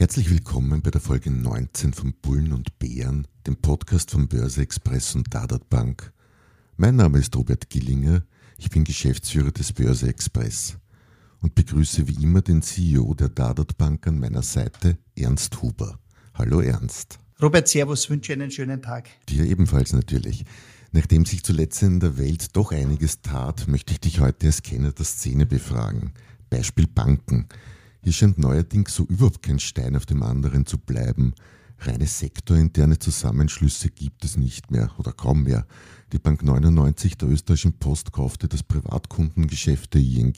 Herzlich willkommen bei der Folge 19 von Bullen und Bären, dem Podcast von Börse Express und Dadat Bank. Mein Name ist Robert Gillinger, ich bin Geschäftsführer des Börse Express und begrüße wie immer den CEO der Dadat Bank an meiner Seite, Ernst Huber. Hallo Ernst. Robert, Servus, wünsche einen schönen Tag. Dir ebenfalls natürlich. Nachdem sich zuletzt in der Welt doch einiges tat, möchte ich dich heute als Kenner der Szene befragen. Beispiel Banken. Hier scheint neuerdings so überhaupt kein Stein auf dem anderen zu bleiben. Reine sektorinterne Zusammenschlüsse gibt es nicht mehr oder kaum mehr. Die Bank 99 der österreichischen Post kaufte das Privatkundengeschäft der ING,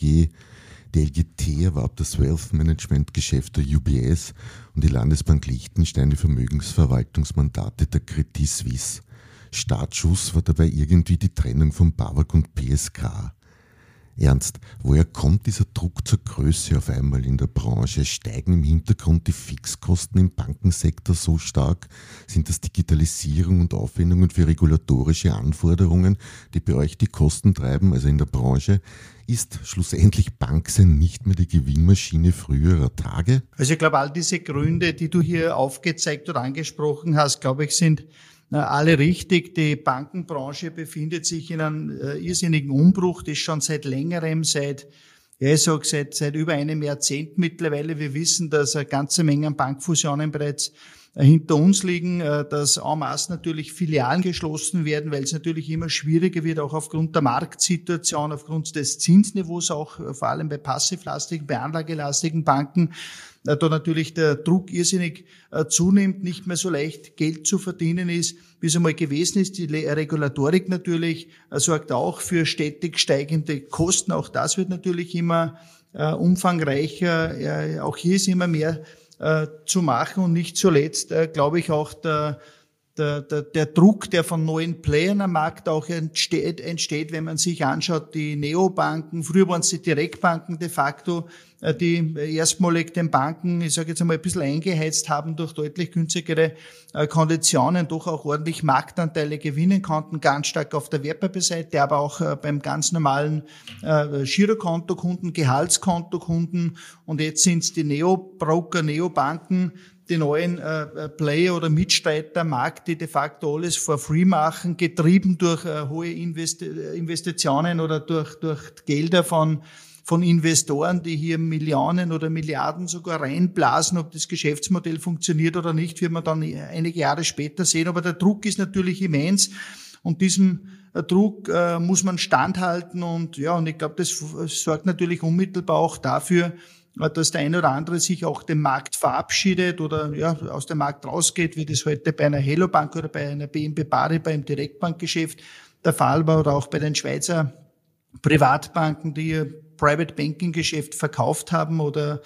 die LGT erwarb das Wealth Management Geschäft der UBS und die Landesbank Liechtenstein die Vermögensverwaltungsmandate der Credit Suisse. Startschuss war dabei irgendwie die Trennung von BAWAG und PSK. Ernst, woher kommt dieser Druck zur Größe auf einmal in der Branche? Steigen im Hintergrund die Fixkosten im Bankensektor so stark? Sind das Digitalisierung und Aufwendungen für regulatorische Anforderungen, die bei euch die Kosten treiben, also in der Branche? Ist schlussendlich Banksein nicht mehr die Gewinnmaschine früherer Tage? Also ich glaube, all diese Gründe, die du hier aufgezeigt oder angesprochen hast, glaube ich, sind alle richtig. Die Bankenbranche befindet sich in einem äh, irrsinnigen Umbruch, das schon seit längerem, seit ja, ich sag, seit, seit über einem Jahrzehnt mittlerweile. Wir wissen, dass eine ganze Menge an Bankfusionen bereits hinter uns liegen, äh, dass en masse natürlich Filialen geschlossen werden, weil es natürlich immer schwieriger wird, auch aufgrund der Marktsituation, aufgrund des Zinsniveaus, auch vor allem bei passivlastigen, bei anlagelastigen Banken, da natürlich der Druck irrsinnig äh, zunimmt, nicht mehr so leicht Geld zu verdienen ist, wie es einmal gewesen ist. Die Regulatorik natürlich äh, sorgt auch für stetig steigende Kosten. Auch das wird natürlich immer äh, umfangreicher. Auch hier ist immer mehr zu machen und nicht zuletzt, glaube ich, auch der der, der, der Druck, der von neuen Playern am Markt auch entsteht, entsteht, wenn man sich anschaut, die Neobanken, früher waren es die Direktbanken de facto, äh, die erstmalig den Banken, ich sage jetzt einmal, ein bisschen eingeheizt haben durch deutlich günstigere äh, Konditionen, doch auch ordentlich Marktanteile gewinnen konnten, ganz stark auf der Wertpapierseite, aber auch äh, beim ganz normalen Girokontokunden, Gehaltskontokunden. Und jetzt sind es die Neobroker, Neobanken, die neuen äh, äh, Player oder Mitstreiter Markt, die de facto alles for free machen, getrieben durch äh, hohe Investi Investitionen oder durch, durch Gelder von, von Investoren, die hier Millionen oder Milliarden sogar reinblasen. Ob das Geschäftsmodell funktioniert oder nicht, wird man dann einige Jahre später sehen. Aber der Druck ist natürlich immens und diesem äh, Druck äh, muss man standhalten und ja, und ich glaube, das sorgt natürlich unmittelbar auch dafür, dass der eine oder andere sich auch dem Markt verabschiedet oder ja, aus dem Markt rausgeht, wie das heute bei einer Hello Bank oder bei einer BNP Paribas im Direktbankgeschäft der Fall war oder auch bei den Schweizer Privatbanken, die ihr Private Banking Geschäft verkauft haben oder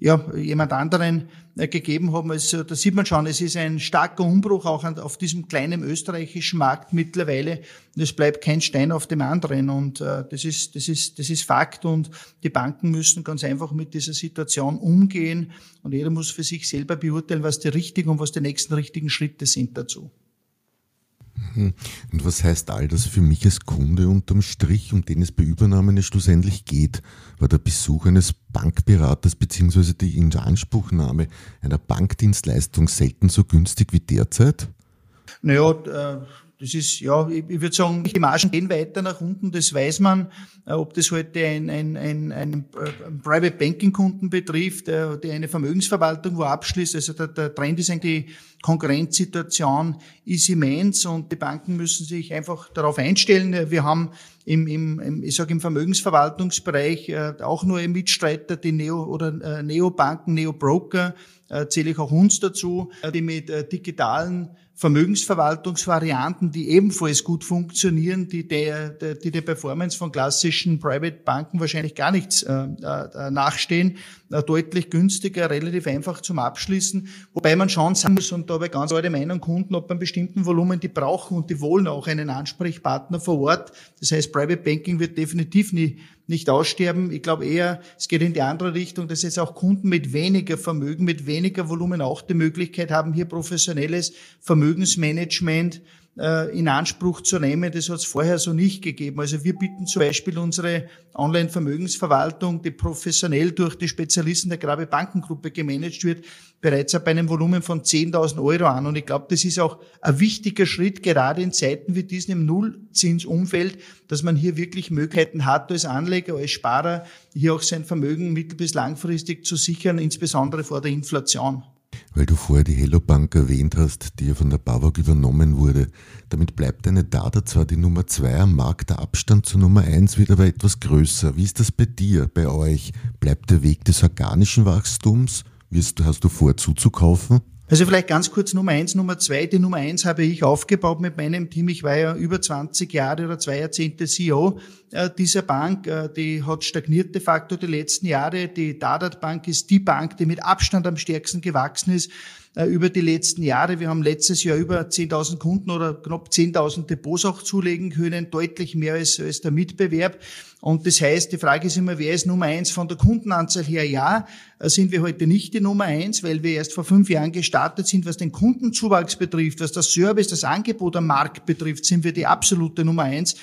ja, jemand anderen äh, gegeben haben. Also da sieht man schon, es ist ein starker Umbruch auch auf diesem kleinen österreichischen Markt mittlerweile. Es bleibt kein Stein auf dem anderen. Und äh, das ist, das ist, das ist Fakt. Und die Banken müssen ganz einfach mit dieser Situation umgehen. Und jeder muss für sich selber beurteilen, was die richtigen und was die nächsten richtigen Schritte sind dazu. Und was heißt all das für mich als Kunde unterm Strich, um den es bei Übernahmen schlussendlich geht? War der Besuch eines Bankberaters bzw. die Inanspruchnahme einer Bankdienstleistung selten so günstig wie derzeit? Naja, äh, das ist, ja, ich, würde sagen, die Margen gehen weiter nach unten, das weiß man. Äh, ob das heute ein, ein, ein, ein, ein Private Banking Kunden betrifft, der, der eine Vermögensverwaltung wo abschließt. Also der, der Trend ist eigentlich, die Konkurrenzsituation ist immens und die Banken müssen sich einfach darauf einstellen. Wir haben im, im, ich sage im Vermögensverwaltungsbereich äh, auch nur Mitstreiter, die Neo oder äh, Neobanken, Neobroker, äh, zähle ich auch uns dazu, äh, die mit äh, digitalen Vermögensverwaltungsvarianten, die ebenfalls gut funktionieren, die der, die der Performance von klassischen Private Banken wahrscheinlich gar nichts äh, äh, nachstehen, äh, deutlich günstiger, relativ einfach zum Abschließen. Wobei man schon sagen muss, und da ich ganz alte Meinung Kunden, ob einem bestimmten Volumen die brauchen und die wollen auch einen Ansprechpartner vor Ort. Das heißt, Private Banking wird definitiv nie nicht aussterben. Ich glaube eher, es geht in die andere Richtung, dass jetzt auch Kunden mit weniger Vermögen, mit weniger Volumen auch die Möglichkeit haben, hier professionelles Vermögensmanagement in Anspruch zu nehmen. Das hat es vorher so nicht gegeben. Also wir bieten zum Beispiel unsere Online-Vermögensverwaltung, die professionell durch die Spezialisten der Grabe Bankengruppe gemanagt wird, bereits ab einem Volumen von 10.000 Euro an. Und ich glaube, das ist auch ein wichtiger Schritt, gerade in Zeiten wie diesen im Nullzinsumfeld, dass man hier wirklich Möglichkeiten hat, als Anleger, als Sparer, hier auch sein Vermögen mittel- bis langfristig zu sichern, insbesondere vor der Inflation. Weil du vorher die Hello Bank erwähnt hast, die ja von der BAWAG übernommen wurde. Damit bleibt eine Data zwar die Nummer zwei am Markt, der Abstand zur Nummer eins wird aber etwas größer. Wie ist das bei dir, bei euch? Bleibt der Weg des organischen Wachstums? Wirst, hast du vor, zuzukaufen? Also vielleicht ganz kurz Nummer eins, Nummer zwei. Die Nummer eins habe ich aufgebaut mit meinem Team. Ich war ja über 20 Jahre oder zwei Jahrzehnte CEO äh, dieser Bank. Äh, die hat stagniert de facto die letzten Jahre. Die Dadat Bank ist die Bank, die mit Abstand am stärksten gewachsen ist über die letzten Jahre. Wir haben letztes Jahr über 10.000 Kunden oder knapp 10.000 Depots auch zulegen können, deutlich mehr als, als der Mitbewerb. Und das heißt, die Frage ist immer, wer ist Nummer eins von der Kundenanzahl her? Ja, äh, sind wir heute nicht die Nummer eins, weil wir erst vor fünf Jahren gestartet sind, was den Kundenzuwachs betrifft, was das Service, das Angebot am Markt betrifft, sind wir die absolute Nummer eins.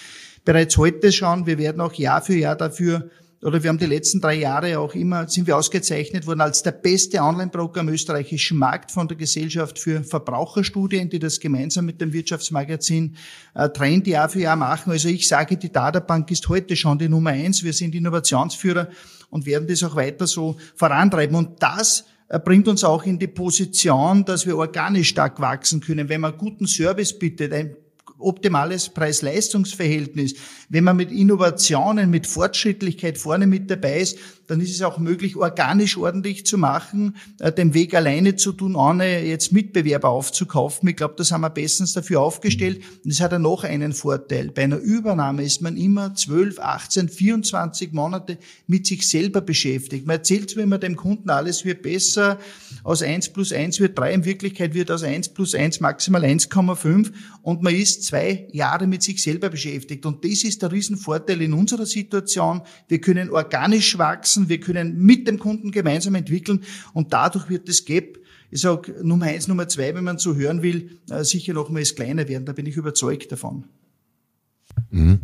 Bereits heute schauen, wir werden auch Jahr für Jahr dafür oder wir haben die letzten drei Jahre auch immer, sind wir ausgezeichnet worden als der beste Online-Broker am österreichischen Markt von der Gesellschaft für Verbraucherstudien, die das gemeinsam mit dem Wirtschaftsmagazin äh, Trend Jahr für Jahr machen. Also ich sage, die Databank ist heute schon die Nummer eins. Wir sind Innovationsführer und werden das auch weiter so vorantreiben. Und das äh, bringt uns auch in die Position, dass wir organisch stark wachsen können. Wenn man guten Service bietet, ein optimales Preis-Leistungs-Verhältnis. Wenn man mit Innovationen, mit Fortschrittlichkeit vorne mit dabei ist, dann ist es auch möglich, organisch ordentlich zu machen, äh, den Weg alleine zu tun, ohne jetzt Mitbewerber aufzukaufen. Ich glaube, da sind wir bestens dafür aufgestellt. Und es hat ja noch einen Vorteil. Bei einer Übernahme ist man immer 12, 18, 24 Monate mit sich selber beschäftigt. Man erzählt zwar immer dem Kunden, alles wird besser, aus 1 plus 1 wird 3, in Wirklichkeit wird aus 1 plus 1 maximal 1,5 und man ist zwei Jahre mit sich selber beschäftigt. Und das ist der Riesenvorteil in unserer Situation. Wir können organisch wachsen, wir können mit dem Kunden gemeinsam entwickeln und dadurch wird das Gap ich sage Nummer eins, Nummer zwei, wenn man so hören will, äh, sicher nochmals kleiner werden. Da bin ich überzeugt davon. Mhm.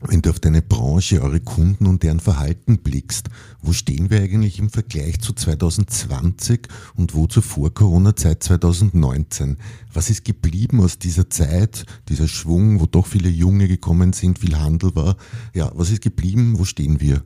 Wenn du auf deine Branche, eure Kunden und deren Verhalten blickst, wo stehen wir eigentlich im Vergleich zu 2020 und wo zur Vor-Corona-Zeit 2019? Was ist geblieben aus dieser Zeit, dieser Schwung, wo doch viele Junge gekommen sind, viel Handel war? Ja, was ist geblieben? Wo stehen wir?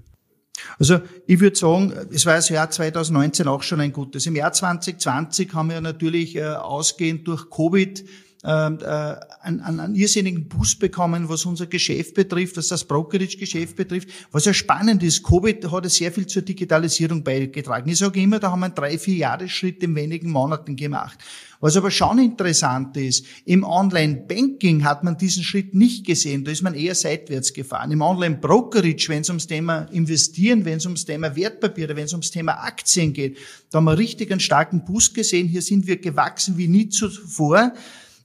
Also ich würde sagen, es war das Jahr 2019 auch schon ein gutes. Im Jahr 2020 haben wir natürlich äh, ausgehend durch Covid äh, einen, einen irrsinnigen Boost bekommen, was unser Geschäft betrifft, was das Brokerage-Geschäft betrifft. Was ja spannend ist, Covid hat sehr viel zur Digitalisierung beigetragen. Ich sage immer, da haben wir einen drei, vier Jahresschritt in wenigen Monaten gemacht. Was aber schon interessant ist, im Online-Banking hat man diesen Schritt nicht gesehen. Da ist man eher seitwärts gefahren. Im Online-Brokerage, wenn es ums Thema Investieren, wenn es ums Thema Wertpapiere, wenn es ums Thema Aktien geht, da haben wir richtig einen starken Boost gesehen. Hier sind wir gewachsen wie nie zuvor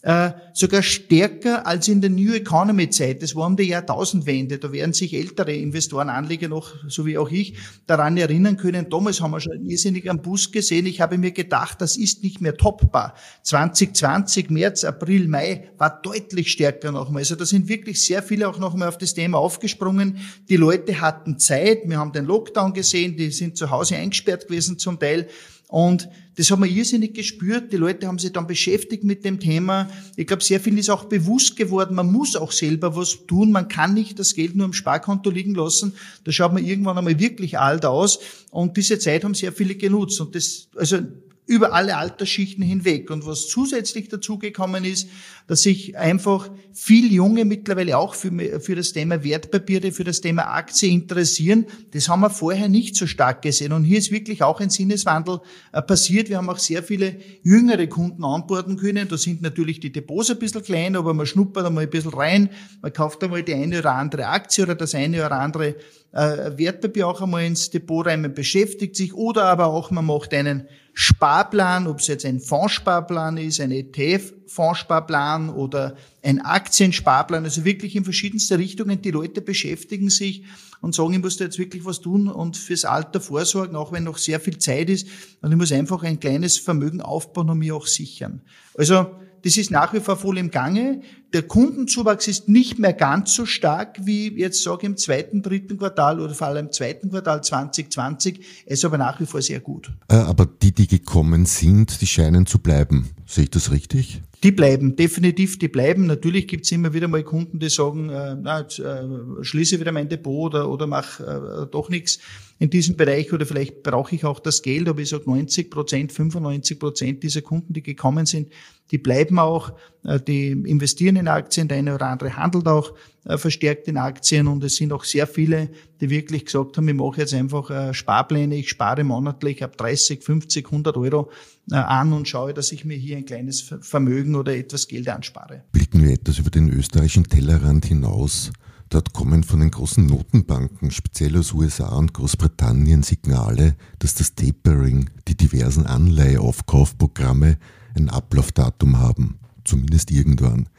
äh, sogar stärker als in der New Economy Zeit. Das war um die Jahrtausendwende. Da werden sich ältere Investoren, Anleger noch, so wie auch ich, daran erinnern können. Damals haben wir schon irrsinnig am Bus gesehen. Ich habe mir gedacht, das ist nicht mehr toppbar. 2020, März, April, Mai war deutlich stärker nochmal. Also da sind wirklich sehr viele auch nochmal auf das Thema aufgesprungen. Die Leute hatten Zeit. Wir haben den Lockdown gesehen. Die sind zu Hause eingesperrt gewesen zum Teil. Und das haben wir irrsinnig gespürt. Die Leute haben sich dann beschäftigt mit dem Thema. Ich glaube, sehr viel ist auch bewusst geworden. Man muss auch selber was tun. Man kann nicht das Geld nur im Sparkonto liegen lassen. Da schaut man irgendwann einmal wirklich alt aus. Und diese Zeit haben sehr viele genutzt. Und das, also über alle Altersschichten hinweg. Und was zusätzlich dazugekommen ist, dass sich einfach viel Junge mittlerweile auch für, für das Thema Wertpapiere, für das Thema Aktie interessieren. Das haben wir vorher nicht so stark gesehen. Und hier ist wirklich auch ein Sinneswandel äh, passiert. Wir haben auch sehr viele jüngere Kunden anborden können. Da sind natürlich die Depots ein bisschen klein, aber man schnuppert einmal ein bisschen rein. Man kauft einmal die eine oder andere Aktie oder das eine oder andere äh, Wertpapier auch einmal ins Depot rein, man beschäftigt sich oder aber auch man macht einen Sparplan, ob es jetzt ein Fondssparplan ist, ein ETF-Fondssparplan oder ein Aktiensparplan, also wirklich in verschiedenste Richtungen. Die Leute beschäftigen sich und sagen, ich muss da jetzt wirklich was tun und fürs Alter vorsorgen, auch wenn noch sehr viel Zeit ist. Und ich muss einfach ein kleines Vermögen aufbauen und mich auch sichern. Also das ist nach wie vor voll im Gange. Der Kundenzuwachs ist nicht mehr ganz so stark wie jetzt sage ich im zweiten, dritten Quartal oder vor allem im zweiten Quartal 2020. Es ist aber nach wie vor sehr gut. Äh, aber die, die gekommen sind, die scheinen zu bleiben. Sehe ich das richtig? Die bleiben, definitiv, die bleiben. Natürlich gibt's immer wieder mal Kunden, die sagen, äh, na, jetzt, äh, schließe wieder mein Depot oder, oder mach äh, doch nichts in diesem Bereich oder vielleicht brauche ich auch das Geld, aber ich sage 90 Prozent, 95 Prozent dieser Kunden, die gekommen sind, die bleiben auch, äh, die investieren in Aktien, der eine oder andere handelt auch äh, verstärkt in Aktien und es sind auch sehr viele, die wirklich gesagt haben, ich mache jetzt einfach äh, Sparpläne, ich spare monatlich ab 30, 50, 100 Euro an und schaue, dass ich mir hier ein kleines Vermögen oder etwas Geld anspare. Blicken wir etwas über den österreichischen Tellerrand hinaus. Dort kommen von den großen Notenbanken, speziell aus USA und Großbritannien, Signale, dass das Tapering, die diversen Anleiheaufkaufprogramme ein Ablaufdatum haben, zumindest irgendwann.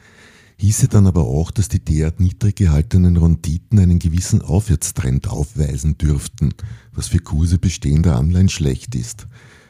Hieße dann aber auch, dass die derart niedrig gehaltenen Renditen einen gewissen Aufwärtstrend aufweisen dürften, was für Kurse bestehender Anleihen schlecht ist.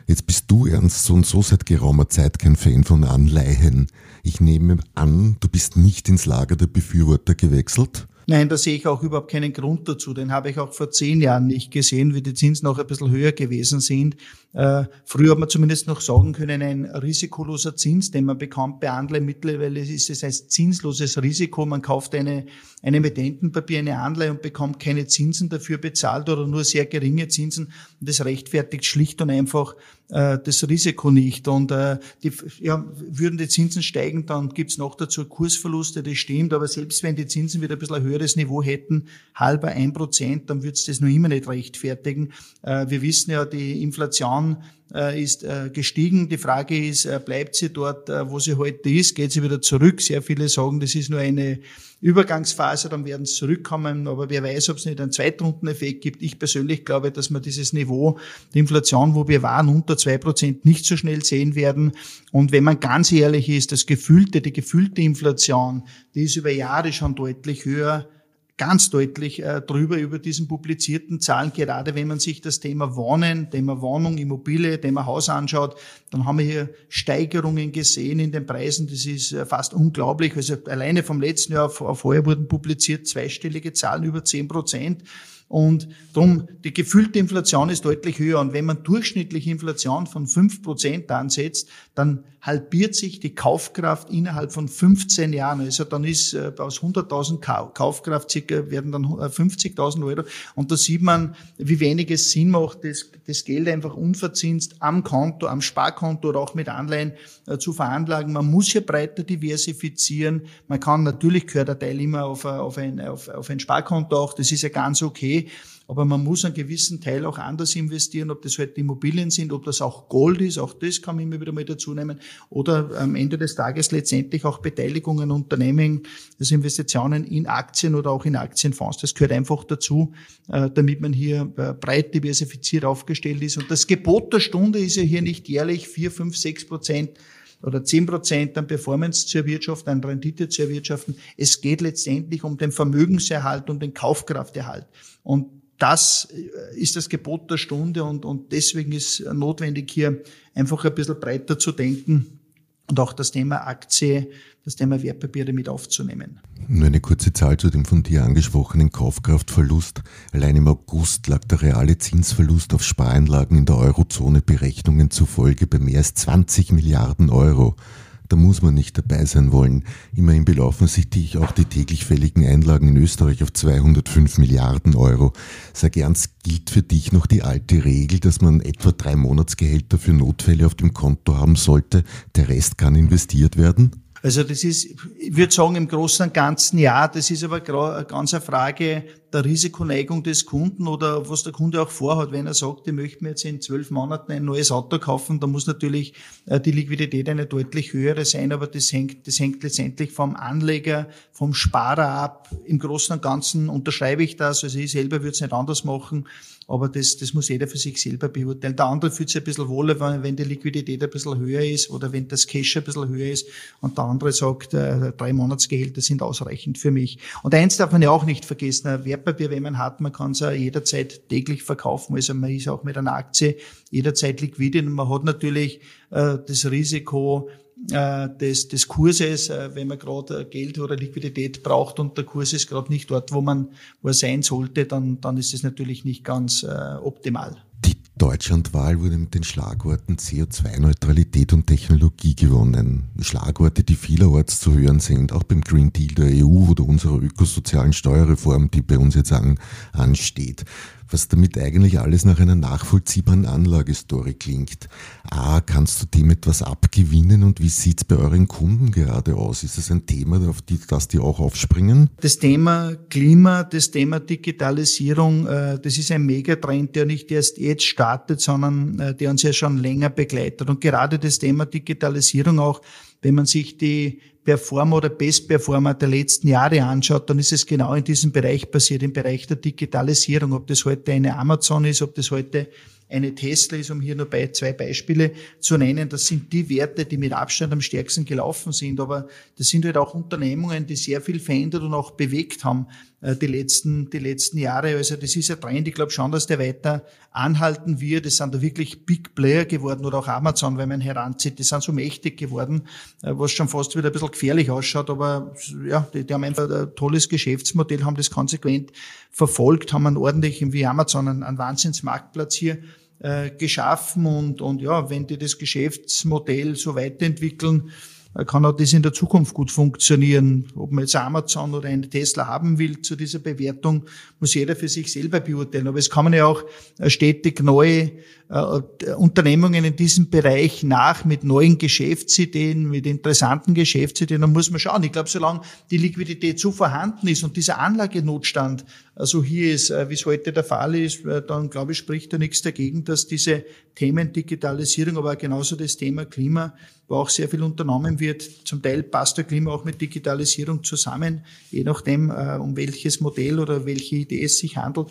Jetzt bist du ernst so und so seit geraumer Zeit kein Fan von Anleihen. Ich nehme an, du bist nicht ins Lager der Befürworter gewechselt? Nein, da sehe ich auch überhaupt keinen Grund dazu. Den habe ich auch vor zehn Jahren nicht gesehen, wie die Zinsen noch ein bisschen höher gewesen sind. Äh, früher hat man zumindest noch sagen können, ein risikoloser Zins, den man bekommt bei Anleihen. Mittlerweile ist es ein zinsloses Risiko. Man kauft eine, eine Emittentenpapier, eine Anleihe und bekommt keine Zinsen dafür bezahlt oder nur sehr geringe Zinsen. Das rechtfertigt schlicht und einfach äh, das Risiko nicht. Und äh, die, ja, würden die Zinsen steigen, dann gibt's noch dazu Kursverluste, das stimmt. Aber selbst wenn die Zinsen wieder ein bisschen ein höheres Niveau hätten, halber ein Prozent, dann würde es das noch immer nicht rechtfertigen. Äh, wir wissen ja, die Inflation ist äh, gestiegen. Die Frage ist, äh, bleibt sie dort, wo sie heute ist? Geht sie wieder zurück? Sehr viele sagen, das ist nur eine Übergangsphase, dann werden sie zurückkommen. Aber wer weiß, ob es nicht einen Zweitrundeneffekt gibt. Ich persönlich glaube, dass wir dieses Niveau der Inflation, wo wir waren, unter zwei Prozent nicht so schnell sehen werden. Und wenn man ganz ehrlich ist, das gefühlte, die gefühlte Inflation, die ist über Jahre schon deutlich höher ganz deutlich äh, drüber über diesen publizierten Zahlen, gerade wenn man sich das Thema Wohnen, Thema Wohnung, Immobilie, Thema Haus anschaut, dann haben wir hier Steigerungen gesehen in den Preisen, das ist äh, fast unglaublich. Also alleine vom letzten Jahr auf heuer wurden publiziert zweistellige Zahlen über zehn Prozent. Und darum, die gefühlte Inflation ist deutlich höher. Und wenn man durchschnittliche Inflation von fünf Prozent ansetzt, dann halbiert sich die Kaufkraft innerhalb von 15 Jahren. Also dann ist äh, aus 100.000 Kaufkraft circa werden dann 50.000 äh, Euro. Und da sieht man, wie wenig es Sinn macht, das, das Geld einfach unverzinst am Konto, am Sparkonto oder auch mit Anleihen äh, zu veranlagen. Man muss hier breiter diversifizieren. Man kann natürlich gehört der Teil immer auf, ein, auf, auf ein Sparkonto auch. Das ist ja ganz okay aber man muss einen gewissen Teil auch anders investieren, ob das halt Immobilien sind, ob das auch Gold ist, auch das kann man immer wieder mal dazu nehmen, oder am Ende des Tages letztendlich auch Beteiligungen, Unternehmen, also Investitionen in Aktien oder auch in Aktienfonds. Das gehört einfach dazu, äh, damit man hier äh, breit diversifiziert aufgestellt ist. Und das Gebot der Stunde ist ja hier nicht jährlich vier, fünf, sechs Prozent oder zehn Prozent an Performance zu erwirtschaften, an Rendite zu erwirtschaften. Es geht letztendlich um den Vermögenserhalt und den Kaufkrafterhalt. Und das äh, ist das Gebot der Stunde und, und deswegen ist notwendig, hier einfach ein bisschen breiter zu denken und auch das Thema Aktie, das Thema Wertpapiere mit aufzunehmen. Nur eine kurze Zahl zu dem von dir angesprochenen Kaufkraftverlust. Allein im August lag der reale Zinsverlust auf Spareinlagen in der Eurozone Berechnungen zufolge bei mehr als 20 Milliarden Euro. Da muss man nicht dabei sein wollen. Immerhin belaufen sich auch die täglich fälligen Einlagen in Österreich auf 205 Milliarden Euro. Sag ernst, gilt für dich noch die alte Regel, dass man etwa drei Monatsgehälter für Notfälle auf dem Konto haben sollte? Der Rest kann investiert werden? Also das ist, ich würde sagen, im Großen und Ganzen ja. Das ist aber ganz eine Frage der Risikoneigung des Kunden oder was der Kunde auch vorhat. Wenn er sagt, ich möchte mir jetzt in zwölf Monaten ein neues Auto kaufen, dann muss natürlich äh, die Liquidität eine deutlich höhere sein, aber das hängt, das hängt letztendlich vom Anleger, vom Sparer ab. Im Großen und Ganzen unterschreibe ich das. Also ich selber würde es nicht anders machen. Aber das, das muss jeder für sich selber beurteilen. Der andere fühlt sich ein bisschen wohler, wenn die Liquidität ein bisschen höher ist oder wenn das Cash ein bisschen höher ist und der andere sagt, äh, drei Monatsgehälter sind ausreichend für mich. Und eins darf man ja auch nicht vergessen, ein Wertpapier, wenn man hat, man kann es ja jederzeit täglich verkaufen. Also man ist auch mit einer Aktie jederzeit liquide und man hat natürlich äh, das Risiko, des, des Kurses, äh, wenn man gerade Geld oder Liquidität braucht und der Kurs ist gerade nicht dort, wo man wo er sein sollte, dann, dann ist es natürlich nicht ganz äh, optimal. Die Deutschlandwahl wurde mit den Schlagworten CO2-Neutralität und Technologie gewonnen. Schlagworte, die vielerorts zu hören sind, auch beim Green Deal der EU oder unserer ökosozialen Steuerreform, die bei uns jetzt an, ansteht was damit eigentlich alles nach einer nachvollziehbaren Anlagestory klingt. A, kannst du dem etwas abgewinnen und wie sieht's bei euren Kunden gerade aus? Ist es ein Thema, auf die, das die auch aufspringen? Das Thema Klima, das Thema Digitalisierung, äh, das ist ein Megatrend, der nicht erst jetzt startet, sondern äh, der uns ja schon länger begleitet. Und gerade das Thema Digitalisierung auch, wenn man sich die Performer oder Best-Performer der letzten Jahre anschaut, dann ist es genau in diesem Bereich passiert, im Bereich der Digitalisierung. Ob das heute eine Amazon ist, ob das heute eine Tesla ist, um hier nur bei zwei Beispiele zu nennen. Das sind die Werte, die mit Abstand am stärksten gelaufen sind. Aber das sind halt auch Unternehmungen, die sehr viel verändert und auch bewegt haben die letzten, die letzten Jahre. Also das ist ein Trend. Ich glaube schon, dass der weiter anhalten wird. Es sind da wirklich Big Player geworden oder auch Amazon, wenn man heranzieht. Die sind so mächtig geworden, äh, was schon fast wieder ein bisschen gefährlich ausschaut. Aber ja, die, die haben einfach ein tolles Geschäftsmodell, haben das konsequent verfolgt, haben einen ordentlichen, wie Amazon, einen, einen Wahnsinnsmarktplatz hier äh, geschaffen und, und ja, wenn die das Geschäftsmodell so weiterentwickeln, äh, kann auch das in der Zukunft gut funktionieren. Ob man jetzt Amazon oder eine Tesla haben will zu dieser Bewertung, muss jeder für sich selber beurteilen. Aber es man ja auch äh, stetig neue äh, Unternehmungen in diesem Bereich nach mit neuen Geschäftsideen, mit interessanten Geschäftsideen. Da muss man schauen. Ich glaube, solange die Liquidität so vorhanden ist und dieser Anlagenotstand also hier ist, äh, wie es heute der Fall ist, äh, dann glaube ich, spricht da nichts dagegen, dass diese Themen Digitalisierung, aber genauso das Thema Klima, wo auch sehr viel unternommen wird. Zum Teil passt der Klima auch mit Digitalisierung zusammen, je nachdem, um welches Modell oder welche Idee es sich handelt.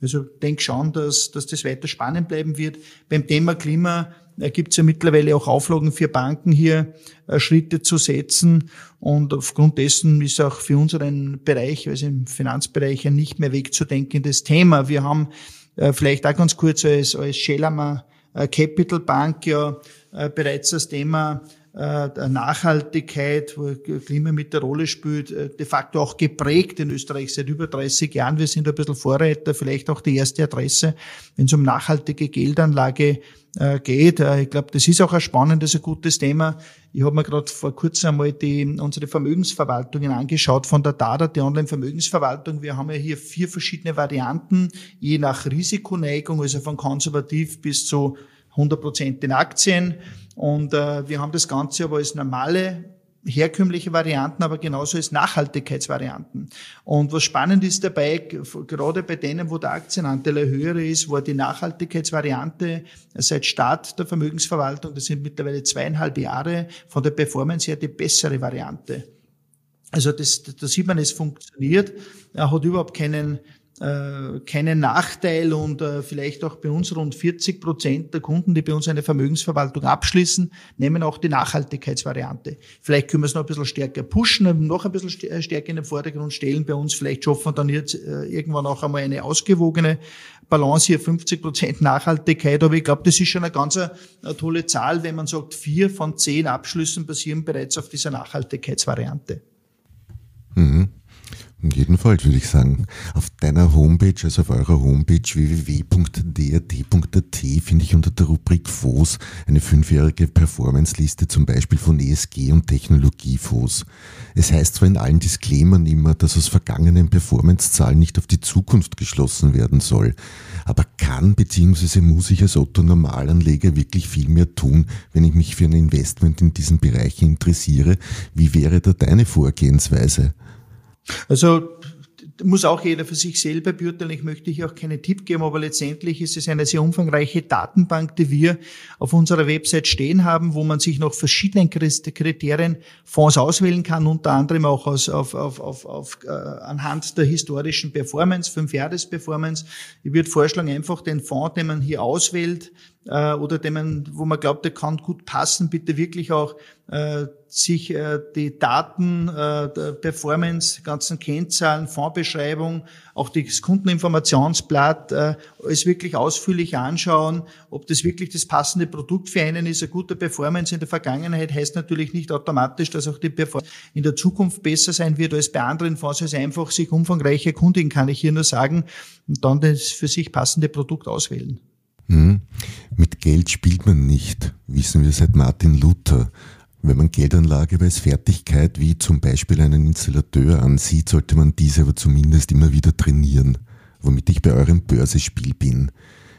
Also denk schon, dass, dass das weiter spannend bleiben wird. Beim Thema Klima äh, gibt es ja mittlerweile auch Auflagen für Banken hier äh, Schritte zu setzen. Und aufgrund dessen ist auch für unseren Bereich, also im Finanzbereich, ein nicht mehr wegzudenkendes Thema. Wir haben äh, vielleicht auch ganz kurz als, als Schellermer Capital Bank ja bereits das Thema äh, Nachhaltigkeit, wo Klima mit der Rolle spielt, äh, de facto auch geprägt in Österreich seit über 30 Jahren. Wir sind ein bisschen Vorreiter, vielleicht auch die erste Adresse, wenn es um nachhaltige Geldanlage äh, geht. Ich glaube, das ist auch ein spannendes, ein gutes Thema. Ich habe mir gerade vor kurzem einmal die, unsere Vermögensverwaltungen angeschaut von der DADA, die Online-Vermögensverwaltung. Wir haben ja hier vier verschiedene Varianten, je nach Risikoneigung, also von konservativ bis zu 100 Prozent in Aktien. Und äh, wir haben das Ganze aber als normale herkömmliche Varianten, aber genauso als Nachhaltigkeitsvarianten. Und was spannend ist dabei, gerade bei denen, wo der Aktienanteil höher ist, war die Nachhaltigkeitsvariante seit Start der Vermögensverwaltung, das sind mittlerweile zweieinhalb Jahre, von der Performance her die bessere Variante. Also das, da sieht man, es funktioniert. Er hat überhaupt keinen äh, keinen Nachteil und äh, vielleicht auch bei uns rund 40 Prozent der Kunden, die bei uns eine Vermögensverwaltung abschließen, nehmen auch die Nachhaltigkeitsvariante. Vielleicht können wir es noch ein bisschen stärker pushen, noch ein bisschen äh, stärker in den Vordergrund stellen. Bei uns vielleicht schaffen wir dann jetzt äh, irgendwann auch einmal eine ausgewogene Balance hier 50 Prozent Nachhaltigkeit. Aber ich glaube, das ist schon eine ganz eine, eine tolle Zahl, wenn man sagt, vier von zehn Abschlüssen basieren bereits auf dieser Nachhaltigkeitsvariante. Mhm. Jedenfalls würde ich sagen, auf deiner Homepage, also auf eurer Homepage www.drt.at finde ich unter der Rubrik FOS eine fünfjährige Performance-Liste zum Beispiel von ESG und Technologie-FOS. Es heißt zwar in allen Disclaimern immer, dass aus vergangenen Performance-Zahlen nicht auf die Zukunft geschlossen werden soll, aber kann bzw. muss ich als Otto Normalanleger wirklich viel mehr tun, wenn ich mich für ein Investment in diesen Bereich interessiere? Wie wäre da deine Vorgehensweise? Also muss auch jeder für sich selber beurteilen. Ich möchte hier auch keinen Tipp geben, aber letztendlich ist es eine sehr umfangreiche Datenbank, die wir auf unserer Website stehen haben, wo man sich nach verschiedenen Kriterien Fonds auswählen kann, unter anderem auch aus, auf, auf, auf, auf, äh, anhand der historischen Performance, fünf Jahres Performance. Ich würde vorschlagen, einfach den Fonds, den man hier auswählt, äh, oder dem man, wo man glaubt, der kann gut passen, bitte wirklich auch sich äh, die Daten, äh, Performance, ganzen Kennzahlen, Fondsbeschreibung, auch das Kundeninformationsblatt, äh, alles wirklich ausführlich anschauen, ob das wirklich das passende Produkt für einen ist. Eine gute Performance in der Vergangenheit heißt natürlich nicht automatisch, dass auch die Performance in der Zukunft besser sein wird als bei anderen Fonds. Also einfach sich umfangreich erkundigen, kann ich hier nur sagen, und dann das für sich passende Produkt auswählen. Hm. Mit Geld spielt man nicht, wissen wir seit Martin Luther. Wenn man Geldanlage als Fertigkeit wie zum Beispiel einen Installateur ansieht, sollte man diese aber zumindest immer wieder trainieren, womit ich bei eurem Börsespiel bin.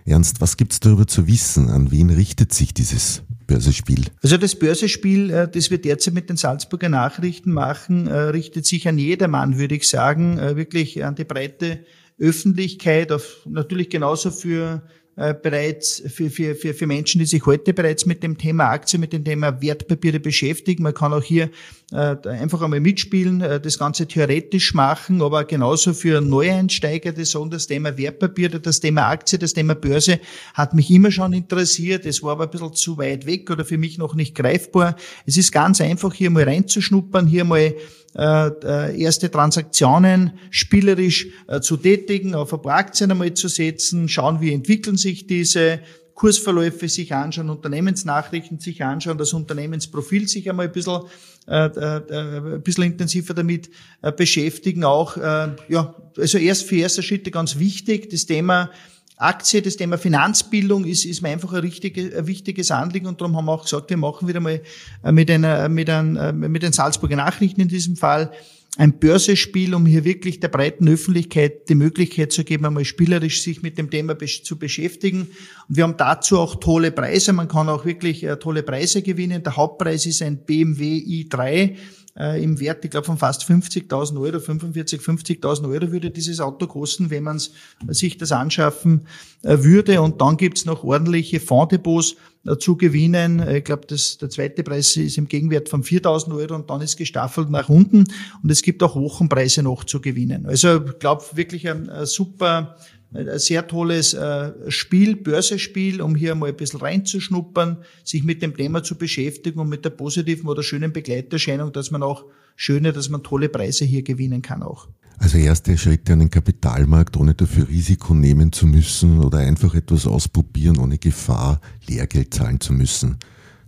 Ernst, was gibt's darüber zu wissen? An wen richtet sich dieses Börsespiel? Also das Börsespiel, äh, das wir derzeit mit den Salzburger Nachrichten machen, äh, richtet sich an jedermann, würde ich sagen, äh, wirklich an die breite Öffentlichkeit, auf, natürlich genauso für äh, bereits für, für, für, für Menschen, die sich heute bereits mit dem Thema Aktien, mit dem Thema Wertpapiere beschäftigen. Man kann auch hier einfach einmal mitspielen, äh, das Ganze theoretisch machen, aber genauso für Neueinsteiger, die sagen, das Thema Wertpapiere, das Thema Aktie, das Thema Börse hat mich immer schon interessiert. Es war aber ein bisschen zu weit weg oder für mich noch nicht greifbar. Es ist ganz einfach, hier mal reinzuschnuppern, hier mal äh, äh, erste Transaktionen spielerisch äh, zu tätigen, auf ein paar Aktien einmal zu setzen, schauen, wie entwickeln sich diese, Kursverläufe sich anschauen, Unternehmensnachrichten sich anschauen, das Unternehmensprofil sich einmal ein bisschen, äh, äh, ein bisschen intensiver damit äh, beschäftigen. Auch, äh, ja, also erst für erste Schritte ganz wichtig, das Thema Aktie, das Thema Finanzbildung ist, ist mir einfach ein, richtige, ein wichtiges Anliegen und darum haben wir auch gesagt, wir machen wieder mal äh, mit, einer, mit, ein, äh, mit den Salzburger Nachrichten in diesem Fall ein Börsespiel, um hier wirklich der breiten Öffentlichkeit die Möglichkeit zu geben, einmal spielerisch sich mit dem Thema zu beschäftigen. Und wir haben dazu auch tolle Preise. Man kann auch wirklich äh, tolle Preise gewinnen. Der Hauptpreis ist ein BMW i3 äh, im Wert, ich glaube, von fast 50.000 Euro, 45, 50.000 Euro würde dieses Auto kosten, wenn man sich das anschaffen äh, würde. Und dann gibt's noch ordentliche Fonddepots äh, zu gewinnen. Äh, ich glaube, der zweite Preis ist im Gegenwert von 4.000 Euro und dann ist gestaffelt nach unten. Und es gibt auch Wochenpreise noch zu gewinnen. Also ich glaube, wirklich ein, ein super ein sehr tolles äh, Spiel, Börsespiel, um hier mal ein bisschen reinzuschnuppern, sich mit dem Thema zu beschäftigen und mit der positiven oder schönen Begleiterscheinung, dass man auch schöne, dass man tolle Preise hier gewinnen kann auch. Also erste Schritte an den Kapitalmarkt, ohne dafür Risiko nehmen zu müssen oder einfach etwas ausprobieren, ohne Gefahr Lehrgeld zahlen zu müssen.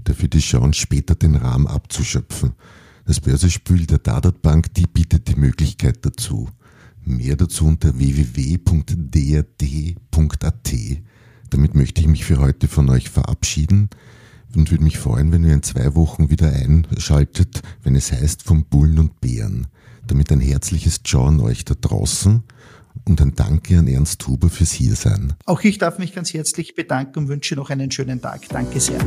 Dafür die Chance, später den Rahmen abzuschöpfen. Das Börsespiel der Dadat Bank, die bietet die Möglichkeit dazu. Mehr dazu unter www.drd.at. Damit möchte ich mich für heute von euch verabschieden und würde mich freuen, wenn ihr in zwei Wochen wieder einschaltet, wenn es heißt vom Bullen und Bären. Damit ein herzliches Ciao an euch da draußen und ein Danke an Ernst Huber fürs Hiersein. Auch ich darf mich ganz herzlich bedanken und wünsche noch einen schönen Tag. Danke sehr.